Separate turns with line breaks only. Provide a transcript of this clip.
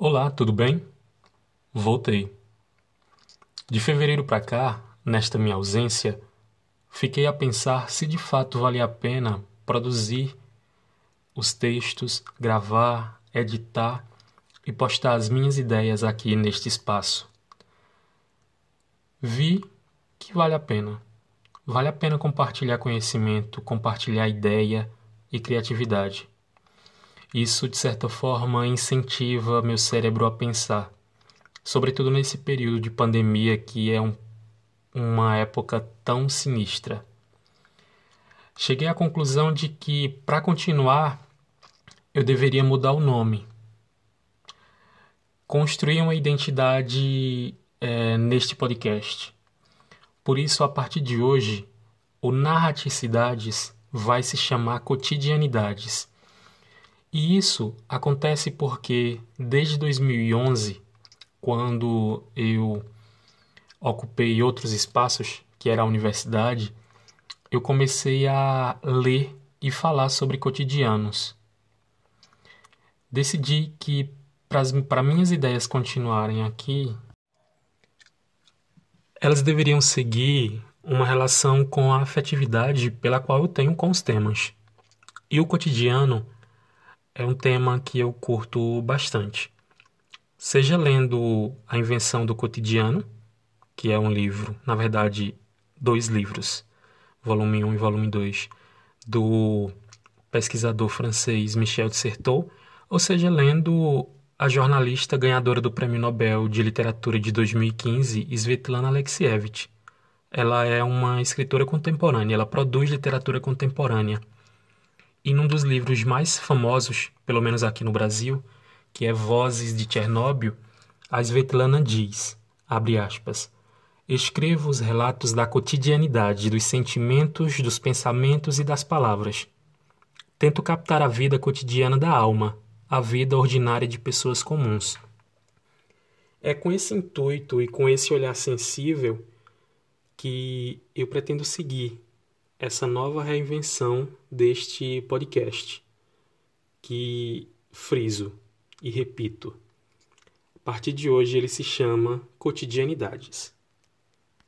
Olá, tudo bem? Voltei. De fevereiro para cá, nesta minha ausência, fiquei a pensar se de fato valia a pena produzir os textos, gravar, editar e postar as minhas ideias aqui neste espaço. Vi que vale a pena. Vale a pena compartilhar conhecimento, compartilhar ideia e criatividade. Isso, de certa forma, incentiva meu cérebro a pensar, sobretudo nesse período de pandemia que é um, uma época tão sinistra. Cheguei à conclusão de que, para continuar, eu deveria mudar o nome. Construir uma identidade é, neste podcast. Por isso, a partir de hoje, o Narraticidades vai se chamar Cotidianidades e isso acontece porque desde 2011, quando eu ocupei outros espaços, que era a universidade, eu comecei a ler e falar sobre cotidianos. Decidi que para minhas ideias continuarem aqui, elas deveriam seguir uma relação com a afetividade pela qual eu tenho com os temas. E o cotidiano é um tema que eu curto bastante. Seja lendo A Invenção do Cotidiano, que é um livro, na verdade, dois livros, volume 1 e volume 2, do pesquisador francês Michel de Certeau, ou seja, lendo a jornalista ganhadora do Prêmio Nobel de Literatura de 2015, Svetlana Alexievich. Ela é uma escritora contemporânea, ela produz literatura contemporânea. E num dos livros mais famosos, pelo menos aqui no Brasil, que é Vozes de Chernobyl, a Svetlana diz, abre aspas, Escrevo os relatos da cotidianidade, dos sentimentos, dos pensamentos e das palavras. Tento captar a vida cotidiana da alma, a vida ordinária de pessoas comuns. É com esse intuito e com esse olhar sensível que eu pretendo seguir essa nova reinvenção deste podcast, que friso e repito, a partir de hoje ele se chama Cotidianidades.